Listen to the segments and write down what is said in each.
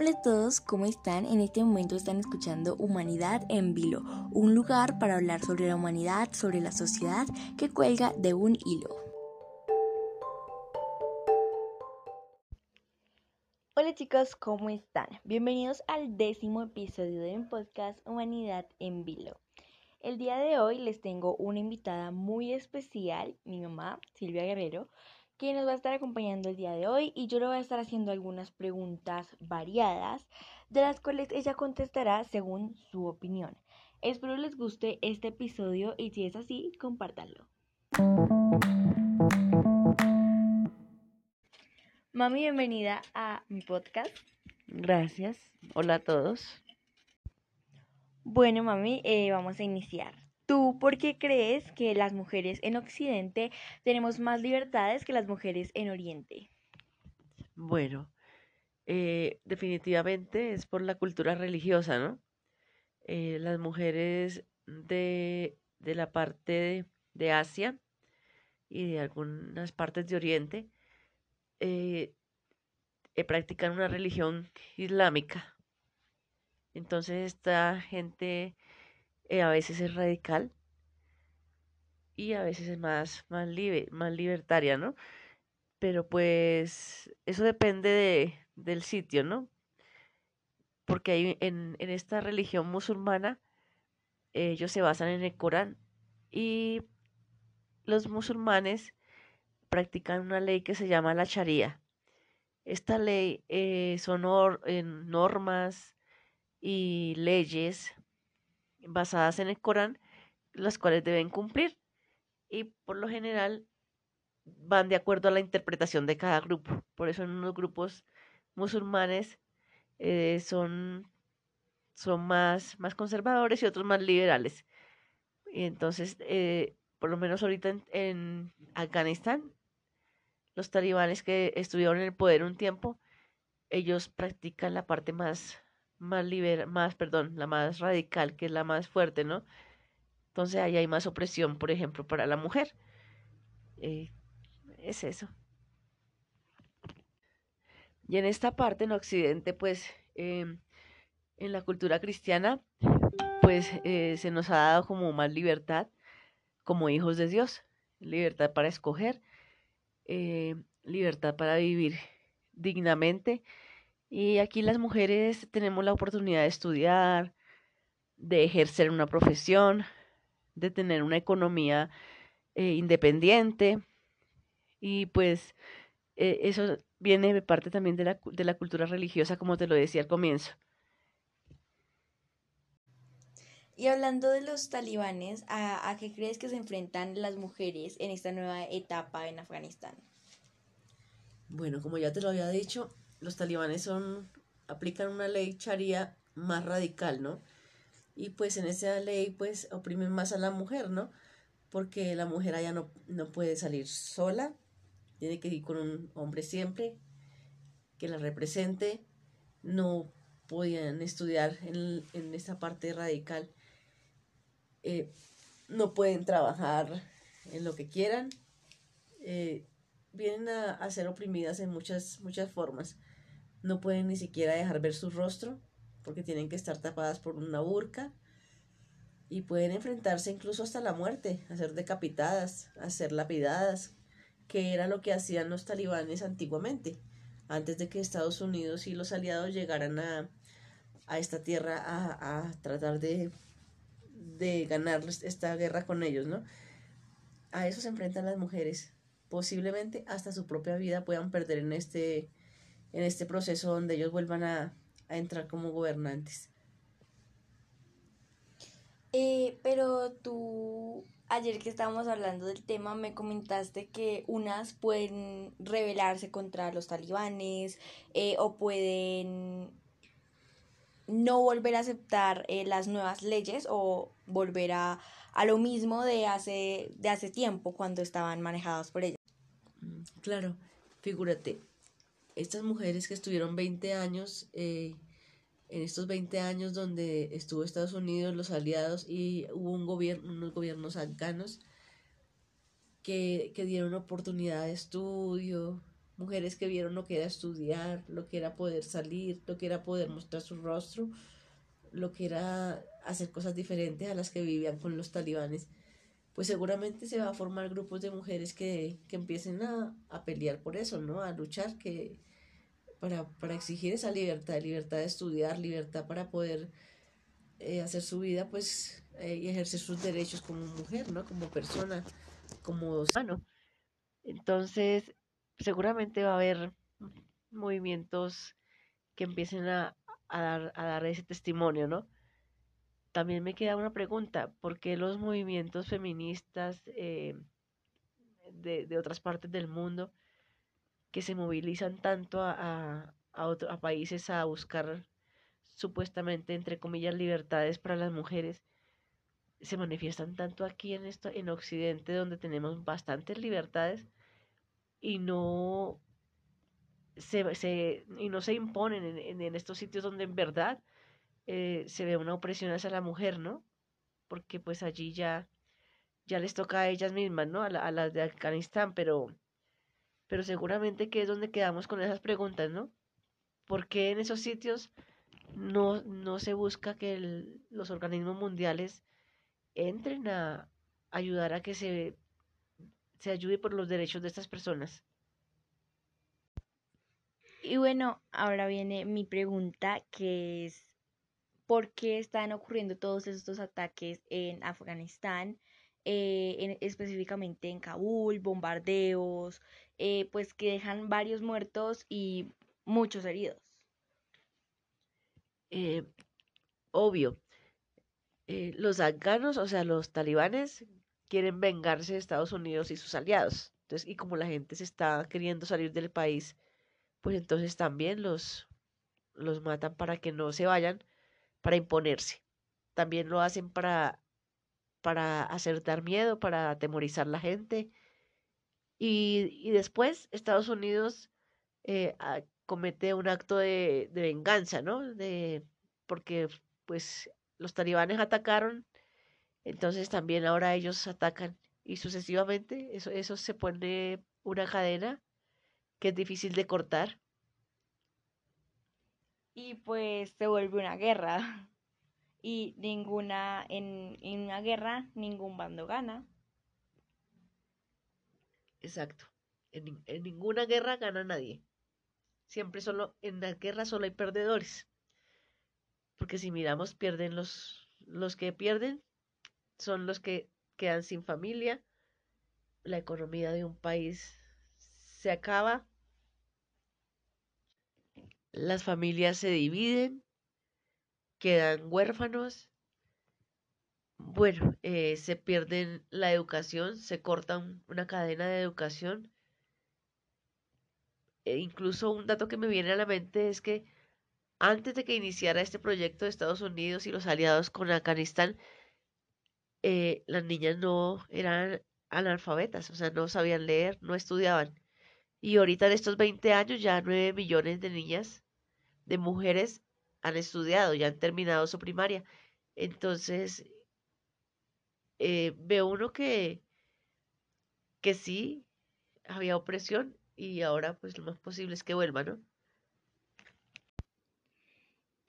Hola a todos, ¿cómo están? En este momento están escuchando Humanidad en Vilo, un lugar para hablar sobre la humanidad, sobre la sociedad que cuelga de un hilo. Hola chicos, ¿cómo están? Bienvenidos al décimo episodio de mi podcast Humanidad en Vilo. El día de hoy les tengo una invitada muy especial, mi mamá, Silvia Guerrero, que nos va a estar acompañando el día de hoy y yo le voy a estar haciendo algunas preguntas variadas de las cuales ella contestará según su opinión. Espero les guste este episodio y si es así, compártanlo. Mami, bienvenida a mi podcast. Gracias. Hola a todos. Bueno, mami, eh, vamos a iniciar. ¿Tú por qué crees que las mujeres en Occidente tenemos más libertades que las mujeres en Oriente? Bueno, eh, definitivamente es por la cultura religiosa, ¿no? Eh, las mujeres de, la parte de, Asia y de algunas partes de Oriente eh, practican una religión islámica. Entonces esta gente eh, a veces es radical y a veces es más, más, más libertaria, ¿no? Pero pues eso depende de, del sitio, ¿no? Porque en, en esta religión musulmana ellos se basan en el Corán y los musulmanes practican una ley que se llama la Sharia. Esta ley eh, son normas y leyes basadas en el Corán, las cuales deben cumplir y por lo general van de acuerdo a la interpretación de cada grupo. Por eso en unos grupos musulmanes eh, son, son más, más conservadores y otros más liberales. Y entonces, eh, por lo menos ahorita en, en, Afganistán, los talibanes que estuvieron en el poder un tiempo, ellos practican la parte más más liber, más, perdón, la más radical, que es la más fuerte, ¿no? Entonces ahí hay más opresión, por ejemplo, para la mujer. Eh, es eso. Y en esta parte, en Occidente, pues, em, en la cultura cristiana, pues eh, se nos ha dado como más libertad como hijos de Dios, libertad para escoger, eh, libertad para vivir dignamente y aquí las mujeres tenemos la oportunidad de estudiar, de ejercer una profesión, de tener una economía eh, independiente. Y pues eh, eso viene de parte también de la, de la cultura religiosa, como te lo decía al comienzo. Y hablando de los talibanes, ¿a, ¿a, qué crees que se enfrentan las mujeres en esta nueva etapa en Afganistán? Bueno, como ya te lo había dicho, los talibanes son, aplican una ley charía más radical, ¿no? Y pues en esa ley pues oprimen más a la mujer, ¿no? Porque la mujer allá no, no puede salir sola, tiene que ir con un hombre siempre que la represente, no podían estudiar en, en esa parte radical, eh, no pueden trabajar en lo que quieran, eh, vienen a, a, ser oprimidas en muchas, muchas formas no pueden ni siquiera dejar ver su rostro porque tienen que estar tapadas por una burca y pueden enfrentarse incluso hasta la muerte, a ser decapitadas, a ser lapidadas, que era lo que hacían los talibanes antiguamente, antes de que Estados Unidos y los aliados llegaran a, a esta tierra a, a tratar de, de ganar esta guerra con ellos, ¿no? A eso se enfrentan las mujeres. Posiblemente hasta su propia vida puedan perder en este en este proceso donde ellos vuelvan a, entrar como gobernantes. Eh, pero tú, ayer que estábamos hablando del tema, me comentaste que unas pueden rebelarse contra los talibanes eh, o pueden no volver a aceptar eh, las nuevas leyes o volver a, a, lo mismo de hace, de hace tiempo cuando estaban manejados por ellos. Mm, claro, figúrate, estas mujeres que estuvieron 20 años, eh, en estos 20 años donde estuvo Estados Unidos, los aliados y hubo un gobierno, unos gobiernos afganos que, que dieron oportunidad de estudio, mujeres que vieron lo que era estudiar, lo que era poder salir, lo que era poder mostrar su rostro, lo que era hacer cosas diferentes a las que vivían con los talibanes, pues seguramente se va a formar grupos de mujeres que, que empiecen a, a, pelear por eso, ¿no? A luchar que, para, para exigir esa libertad, libertad de estudiar, libertad para poder eh, hacer su vida, pues, eh, y ejercer sus derechos como mujer, ¿no? Como persona, como sano. Entonces, seguramente va a haber movimientos que empiecen a, a, dar, a dar ese testimonio, ¿no? También me queda una pregunta, ¿por qué los movimientos feministas eh, de, de, otras partes del mundo que se movilizan tanto a, a, a países a buscar supuestamente, entre comillas, libertades para las mujeres, se manifiestan tanto aquí en, esto, en Occidente, donde tenemos bastantes libertades y no se, se y no se imponen en, en, estos sitios donde en verdad eh, se ve una opresión hacia la mujer, ¿no? Porque pues allí ya, ya les toca a ellas mismas, ¿no? A, la, a las de Afganistán, pero, pero seguramente que es donde quedamos con esas preguntas, ¿no? ¿Por qué en esos sitios no, no se busca que los organismos mundiales entren a ayudar a que se, se ayude por los derechos de estas personas. Y bueno, ahora viene mi pregunta, que es, ¿por qué están ocurriendo todos estos ataques en Afganistán? Eh, en, específicamente en Kabul, bombardeos, eh, pues que dejan varios muertos y muchos heridos. Eh, obvio, los afganos, o sea, los talibanes, quieren vengarse de Estados Unidos y sus aliados. Entonces, y como la gente se está queriendo salir del país, pues entonces también los, los matan para que no se vayan, para imponerse. También lo hacen para, para hacer dar miedo, para atemorizar la gente. Y, y después Estados Unidos eh, comete un acto de, de venganza, ¿no? De, porque pues los talibanes atacaron, entonces también ahora ellos atacan y sucesivamente eso, eso se pone una cadena que es difícil de cortar. Y pues se vuelve una guerra. Y ninguna, en, en una guerra, ningún bando gana. Exacto. En, en ninguna guerra gana nadie. Siempre solo, en la guerra solo hay perdedores. Porque si miramos, pierden los, los que pierden, son los que quedan sin familia, la economía de un país se acaba, las familias se dividen, quedan huérfanos, bueno, eh, se pierden la educación, se corta una cadena de educación e incluso un dato que me viene a la mente es que antes de que iniciara este proyecto de Estados Unidos y los aliados con Afganistán, eh, las niñas no eran analfabetas, o sea, no sabían leer, no estudiaban. Y ahorita en estos 20 años ya 9 millones de niñas, de mujeres, han estudiado, ya han terminado su primaria. Entonces, eh, veo uno que, que sí, había opresión y ahora pues lo más posible es que vuelva, ¿no?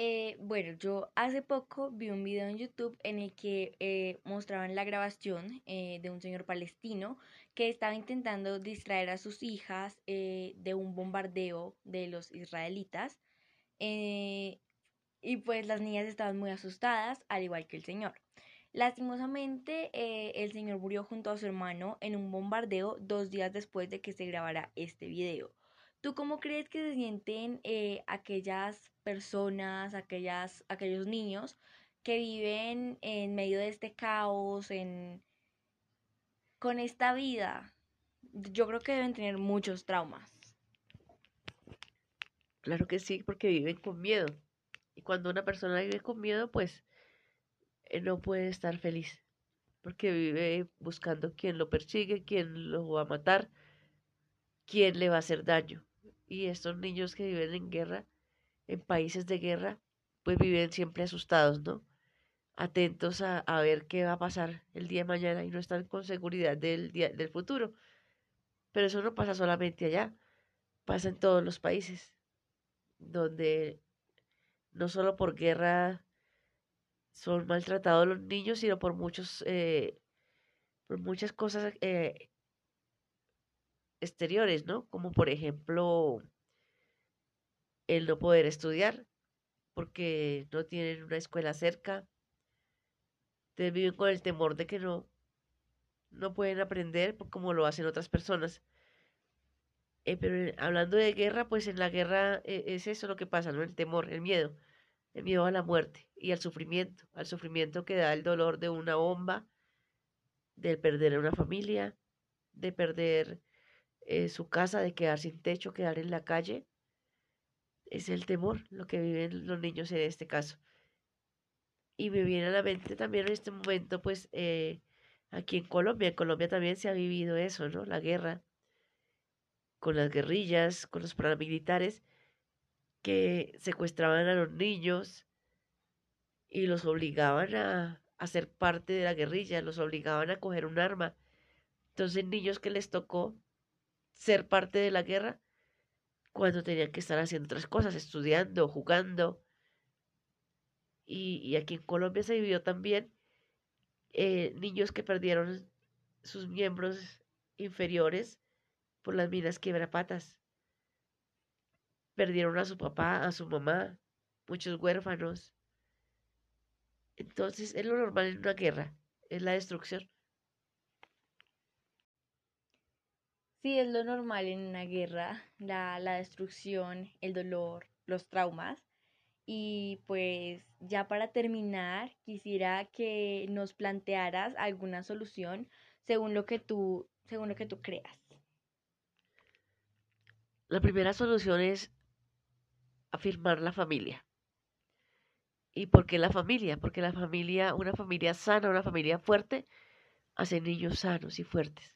Eh, bueno, yo hace poco vi un video en YouTube en el que eh, mostraban la grabación eh, de un señor palestino que estaba intentando distraer a sus hijas eh, de un bombardeo de los israelitas y pues las niñas estaban muy asustadas, al igual que el señor. Lastimosamente, eh, el señor murió junto a su hermano en un bombardeo dos días después de que se grabara este video. ¿Tú cómo crees que se sienten eh, aquellas personas, aquellas, aquellos niños que viven en medio de este caos, en, con esta vida? Yo creo que deben tener muchos traumas. Claro que sí, porque viven con miedo. Y cuando una persona vive con miedo, pues no puede estar feliz, porque vive buscando quién lo persigue, quién lo va a matar, quién le va a hacer daño. Y estos niños que viven en guerra, en países de guerra, pues viven siempre asustados, ¿no? Atentos a, a ver qué va a pasar el día de mañana y no están con seguridad del, día, del futuro. Pero eso no pasa solamente allá, pasa en todos los países, donde no solo por guerra son maltratados los niños, sino por muchos, eh, por muchas cosas eh, exteriores, ¿no? Como por ejemplo el no poder estudiar porque no tienen una escuela cerca, Entonces viven con el temor de que no, no pueden aprender como lo hacen otras personas. Eh, pero hablando de guerra, pues en la guerra es eso lo que pasa, ¿no? El temor, el miedo el miedo a la muerte y al sufrimiento, al sufrimiento que da el dolor de una bomba, de perder a una familia, de perder eh, su casa, de quedar sin techo, quedar en la calle. Es el temor lo que viven los niños en este caso. Y me viene a la mente también en este momento, pues, eh, aquí en Colombia, en Colombia también se ha vivido eso, ¿no? La guerra, con las guerrillas, con los paramilitares, que secuestraban a los niños y los obligaban a, a ser parte de la guerrilla, los obligaban a coger un arma. Entonces niños que les tocó ser parte de la guerra cuando tenían que estar haciendo otras cosas, estudiando, jugando. Y, aquí en Colombia se vivió también eh, niños que perdieron sus miembros inferiores por las minas quebrapatas perdieron a su papá, a su mamá, muchos huérfanos. Entonces es lo normal en una guerra, es la destrucción. Sí, es lo normal en una guerra, la, la destrucción, el dolor, los traumas. Y pues ya para terminar, quisiera que nos plantearas alguna solución según lo que tú, según lo que tú creas. La primera solución es afirmar la familia. ¿Y por qué la familia? Porque la familia, una familia sana, una familia fuerte, hace niños sanos y fuertes.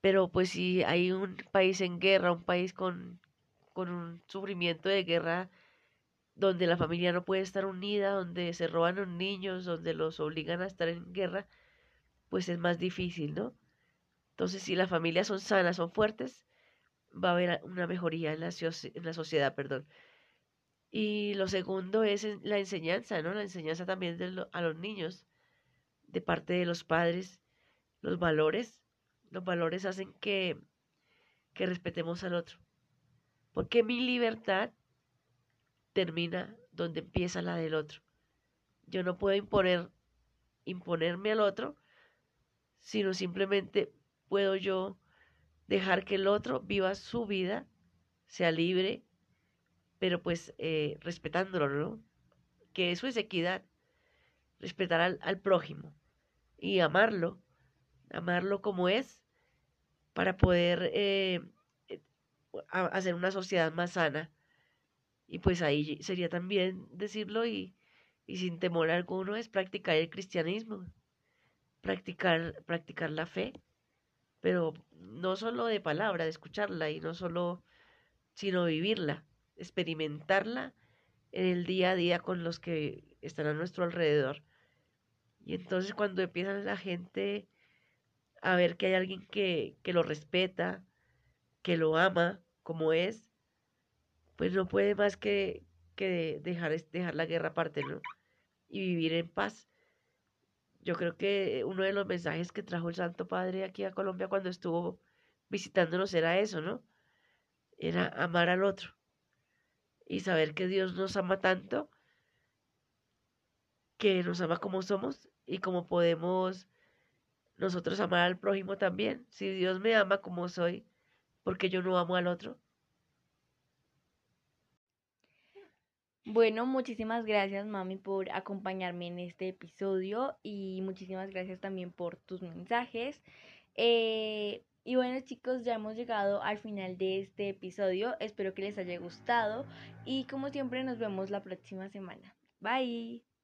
Pero pues si hay un país en guerra, un país con, con un sufrimiento de guerra, donde la familia no puede estar unida, donde se roban los niños, donde los obligan a estar en guerra, pues es más difícil, ¿no? Entonces, si las familias son sanas, son fuertes, va a haber una mejoría en la, en la sociedad, perdón. Y lo segundo es la enseñanza, ¿no? La enseñanza también de a los niños, de parte de los padres, los valores. Los valores hacen que, que respetemos al otro. Porque mi libertad termina donde empieza la del otro. Yo no puedo imponer, imponerme al otro, sino simplemente puedo yo dejar que el otro viva su vida, sea libre, pero pues eh, respetándolo, ¿no? Que eso es equidad, respetar al, prójimo y amarlo, amarlo como es, para poder eh, eh, hacer una sociedad más sana. Y pues ahí sería también decirlo y, y sin temor alguno es practicar el cristianismo, practicar, practicar la fe pero no solo de palabra, de escucharla y no solo, sino vivirla, experimentarla en el día a día con los que están a nuestro alrededor. Y entonces cuando empieza la gente a ver que hay alguien que, que lo respeta, que lo ama como es, pues no puede más que, que dejar, dejar la guerra aparte, ¿no? Y vivir en paz. Yo creo que uno de los mensajes que trajo el Santo Padre aquí a Colombia cuando estuvo visitándonos era eso, ¿no? Era amar al otro y saber que Dios nos ama tanto, que nos ama como somos y como podemos nosotros amar al prójimo también. Si Dios me ama como soy, porque yo no amo al otro? Bueno, muchísimas gracias mami por acompañarme en este episodio y muchísimas gracias también por tus mensajes. Eh, y bueno chicos, ya hemos llegado al final de este episodio. Espero que les haya gustado y como siempre nos vemos la próxima semana. Bye.